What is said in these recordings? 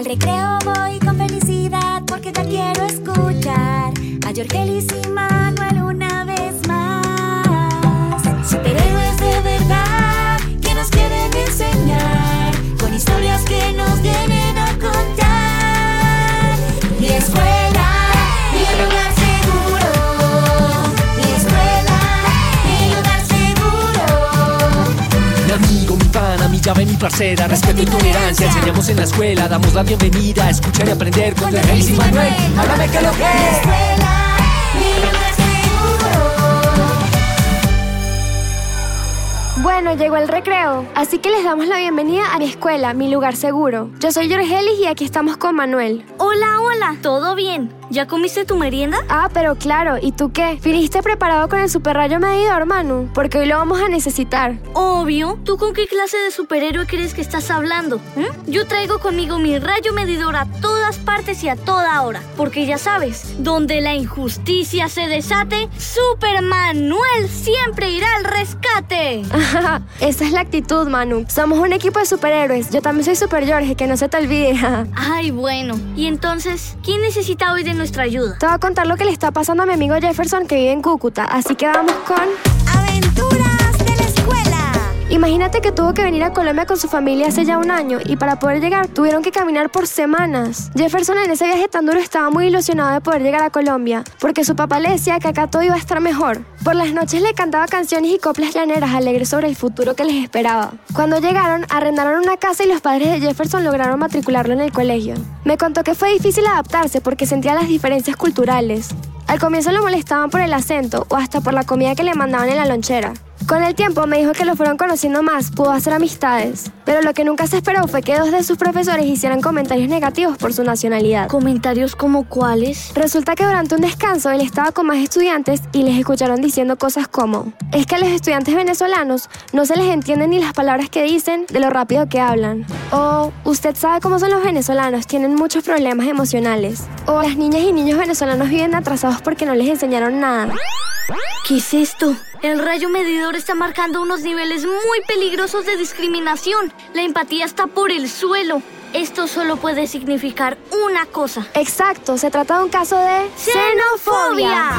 Al recreo voy con felicidad porque ya quiero escuchar. A Jorgelis y Manuel Mi amigo, mi pana, mi llave, mi parcera Respeto y tolerancia, enseñamos en la escuela Damos la bienvenida, a escuchar y aprender Con Jorge y Manuel, háblame que lo Mi que escuela, mi lugar seguro. Bueno, llegó el recreo, así que les damos la bienvenida a mi escuela, mi lugar seguro. Yo soy Jorgelis y aquí estamos con Manuel. Hola, hola, ¿todo bien? ¿Ya comiste tu merienda? Ah, pero claro, ¿y tú qué? ¿Viniste preparado con el super rayo medidor, Manu? Porque hoy lo vamos a necesitar. Obvio. ¿Tú con qué clase de superhéroe crees que estás hablando? ¿Mm? Yo traigo conmigo mi rayo medidor a todas partes y a toda hora. Porque ya sabes, donde la injusticia se desate, Super Manuel siempre irá al rescate. Esa es la actitud, Manu. Somos un equipo de superhéroes. Yo también soy Super Jorge, que no se te olvide. Ay, bueno. Y entonces, ¿quién necesita hoy de nuestra ayuda? Te voy a contar lo que le está pasando a mi amigo Jefferson que vive en Cúcuta, así que vamos con... Imagínate que tuvo que venir a Colombia con su familia hace ya un año y para poder llegar tuvieron que caminar por semanas. Jefferson en ese viaje tan duro estaba muy ilusionado de poder llegar a Colombia porque su papá le decía que acá todo iba a estar mejor. Por las noches le cantaba canciones y coplas llaneras alegres sobre el futuro que les esperaba. Cuando llegaron, arrendaron una casa y los padres de Jefferson lograron matricularlo en el colegio. Me contó que fue difícil adaptarse porque sentía las diferencias culturales. Al comienzo lo molestaban por el acento o hasta por la comida que le mandaban en la lonchera. Con el tiempo me dijo que lo fueron conociendo más, pudo hacer amistades. Pero lo que nunca se esperó fue que dos de sus profesores hicieran comentarios negativos por su nacionalidad. ¿Comentarios como cuáles? Resulta que durante un descanso él estaba con más estudiantes y les escucharon diciendo cosas como, es que a los estudiantes venezolanos no se les entienden ni las palabras que dicen de lo rápido que hablan. O, usted sabe cómo son los venezolanos, tienen muchos problemas emocionales. O, las niñas y niños venezolanos viven atrasados porque no les enseñaron nada. ¿Qué es esto? El rayo medidor está marcando unos niveles muy peligrosos de discriminación. La empatía está por el suelo. Esto solo puede significar una cosa. Exacto, se trata de un caso de ¡Xenofobia!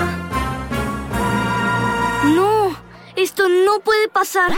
No, esto no puede pasar.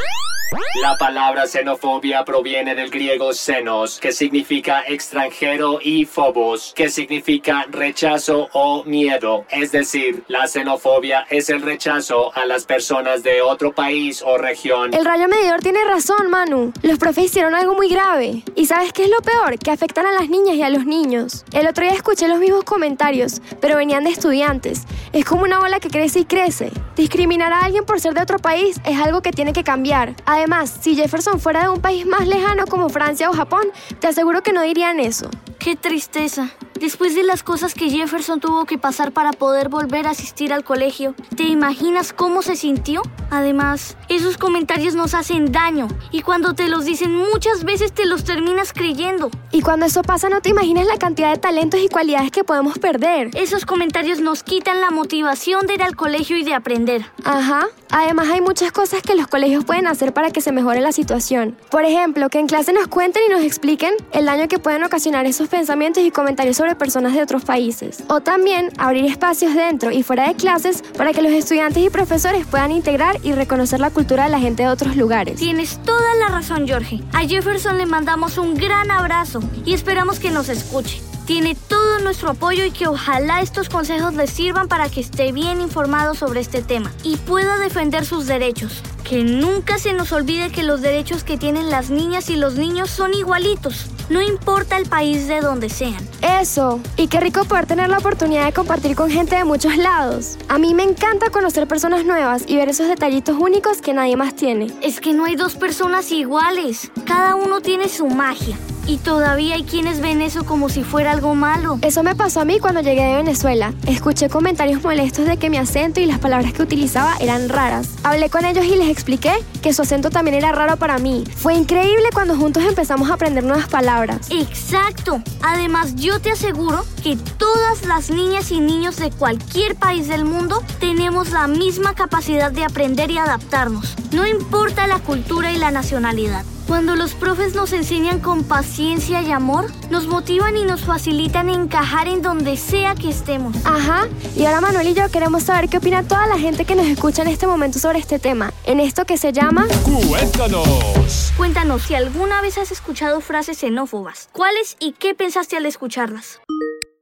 La palabra xenofobia proviene del griego xenos, que significa extranjero, y phobos, que significa rechazo o miedo. Es decir, la xenofobia es el rechazo a las personas de otro país o región. El rayo medidor tiene razón, Manu. Los profes hicieron algo muy grave. ¿Y sabes qué es lo peor? Que afectan a las niñas y a los niños. El otro día escuché los mismos comentarios, pero venían de estudiantes. Es como una bola que crece y crece. Discriminar a alguien por ser de otro país es algo que tiene que cambiar. Además, si Jefferson fuera de un país más lejano como Francia o Japón, te aseguro que no dirían eso. Qué tristeza. Después de las cosas que Jefferson tuvo que pasar para poder volver a asistir al colegio, ¿te imaginas cómo se sintió? Además, esos comentarios nos hacen daño y cuando te los dicen muchas veces te los terminas creyendo. Y cuando eso pasa, no te imaginas la cantidad de talentos y cualidades que podemos perder. Esos comentarios nos quitan la motivación de ir al colegio y de aprender. Ajá. Además hay muchas cosas que los colegios pueden hacer para que se mejore la situación. Por ejemplo, que en clase nos cuenten y nos expliquen el daño que pueden ocasionar esos pensamientos y comentarios sobre personas de otros países. O también abrir espacios dentro y fuera de clases para que los estudiantes y profesores puedan integrar y reconocer la cultura de la gente de otros lugares. Tienes toda la razón, Jorge. A Jefferson le mandamos un gran abrazo y esperamos que nos escuche. Tiene todo nuestro apoyo y que ojalá estos consejos le sirvan para que esté bien informado sobre este tema y pueda defender sus derechos. Que nunca se nos olvide que los derechos que tienen las niñas y los niños son igualitos, no importa el país de donde sean. Eso, y qué rico poder tener la oportunidad de compartir con gente de muchos lados. A mí me encanta conocer personas nuevas y ver esos detallitos únicos que nadie más tiene. Es que no hay dos personas iguales, cada uno tiene su magia. Y todavía hay quienes ven eso como si fuera algo malo. Eso me pasó a mí cuando llegué de Venezuela. Escuché comentarios molestos de que mi acento y las palabras que utilizaba eran raras. Hablé con ellos y les expliqué que su acento también era raro para mí. Fue increíble cuando juntos empezamos a aprender nuevas palabras. Exacto. Además, yo te aseguro que todas las niñas y niños de cualquier país del mundo tenemos la misma capacidad de aprender y adaptarnos. No importa la cultura y la nacionalidad. Cuando los profes nos enseñan con paciencia y amor, nos motivan y nos facilitan encajar en donde sea que estemos. Ajá, y ahora Manuel y yo queremos saber qué opina toda la gente que nos escucha en este momento sobre este tema, en esto que se llama... Cuéntanos. Cuéntanos si alguna vez has escuchado frases xenófobas. ¿Cuáles y qué pensaste al escucharlas?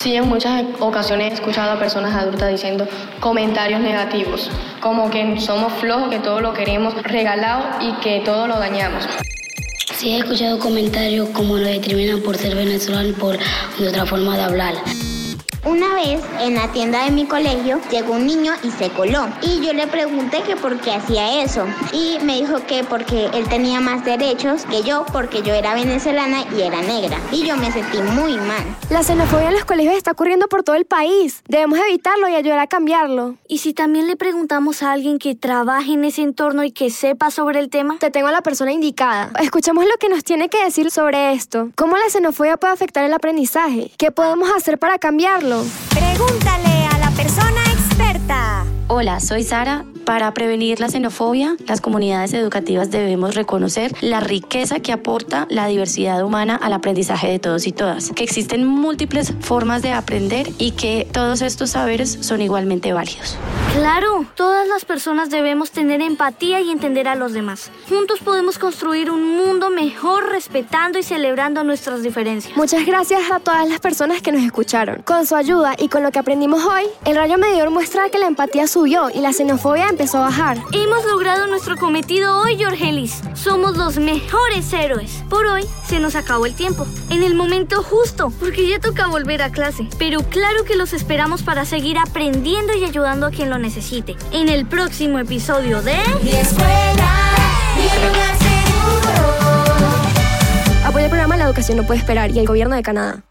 Sí, en muchas ocasiones he escuchado a personas adultas diciendo comentarios negativos, como que somos flojos, que todo lo queremos regalado y que todo lo dañamos. Sí, he escuchado comentarios como lo determinan por ser venezolano por nuestra forma de hablar. Una vez en la tienda de mi colegio llegó un niño y se coló y yo le pregunté que por qué hacía eso y me dijo que porque él tenía más derechos que yo porque yo era venezolana y era negra y yo me sentí muy mal. La xenofobia en los colegios está ocurriendo por todo el país. Debemos evitarlo y ayudar a cambiarlo. Y si también le preguntamos a alguien que trabaje en ese entorno y que sepa sobre el tema, Te tengo a la persona indicada. Escuchemos lo que nos tiene que decir sobre esto. ¿Cómo la xenofobia puede afectar el aprendizaje? ¿Qué podemos hacer para cambiarlo? Pregúntale a la persona experta. Hola, soy Sara. Para prevenir la xenofobia, las comunidades educativas debemos reconocer la riqueza que aporta la diversidad humana al aprendizaje de todos y todas, que existen múltiples formas de aprender y que todos estos saberes son igualmente válidos. claro, todas las personas debemos tener empatía y entender a los demás. Juntos podemos construir un mundo mejor respetando y celebrando nuestras diferencias. Muchas gracias a todas las personas que nos escucharon. Con su ayuda y con lo que aprendimos hoy, el rayo medidor muestra que la empatía subió y la xenofobia empezó a bajar. Hemos logrado nuestro cometido hoy, Jorgelis. Somos los mejores héroes. Por hoy se nos acabó el tiempo. En el momento justo, porque ya toca volver a clase. Pero claro que los esperamos para seguir aprendiendo y ayudando a quien lo necesite. En el próximo episodio de... Mi escuela, mi lugar seguro. Apoya el programa La Educación No Puede Esperar y el Gobierno de Canadá.